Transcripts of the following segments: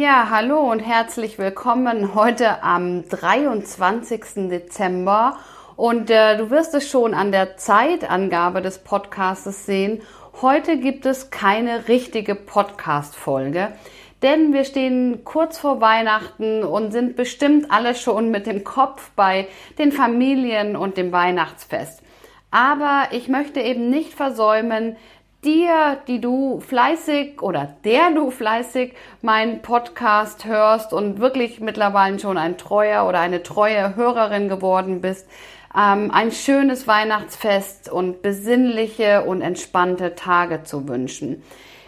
Ja, hallo und herzlich willkommen heute am 23. Dezember. Und äh, du wirst es schon an der Zeitangabe des Podcastes sehen. Heute gibt es keine richtige Podcast-Folge, denn wir stehen kurz vor Weihnachten und sind bestimmt alle schon mit dem Kopf bei den Familien und dem Weihnachtsfest. Aber ich möchte eben nicht versäumen, dir, die du fleißig oder der du fleißig meinen Podcast hörst und wirklich mittlerweile schon ein treuer oder eine treue Hörerin geworden bist, ähm, ein schönes Weihnachtsfest und besinnliche und entspannte Tage zu wünschen.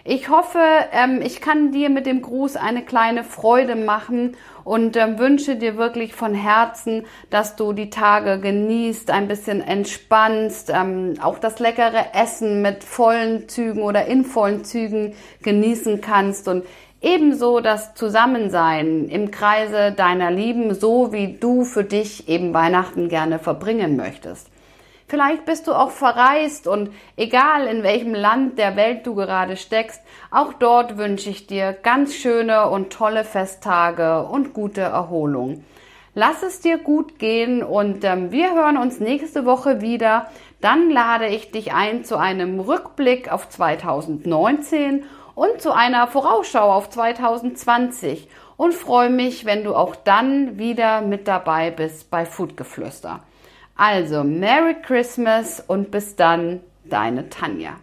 Ich hoffe, ähm, ich kann dir mit dem Gruß eine kleine Freude machen und ähm, wünsche dir wirklich von Herzen, dass du die Tage genießt, ein bisschen entspannst, ähm, auch das leckere Essen mit vollen Zügen oder in vollen Zügen genießen kannst und ebenso das Zusammensein im Kreise deiner Lieben, so wie du für dich eben Weihnachten gerne verbringen möchtest. Vielleicht bist du auch verreist und egal in welchem Land der Welt du gerade steckst, auch dort wünsche ich dir ganz schöne und tolle Festtage und gute Erholung. Lass es dir gut gehen und ähm, wir hören uns nächste Woche wieder. Dann lade ich dich ein zu einem Rückblick auf 2019 und zu einer Vorausschau auf 2020 und freue mich, wenn du auch dann wieder mit dabei bist bei Foodgeflüster. Also, Merry Christmas und bis dann, deine Tanja.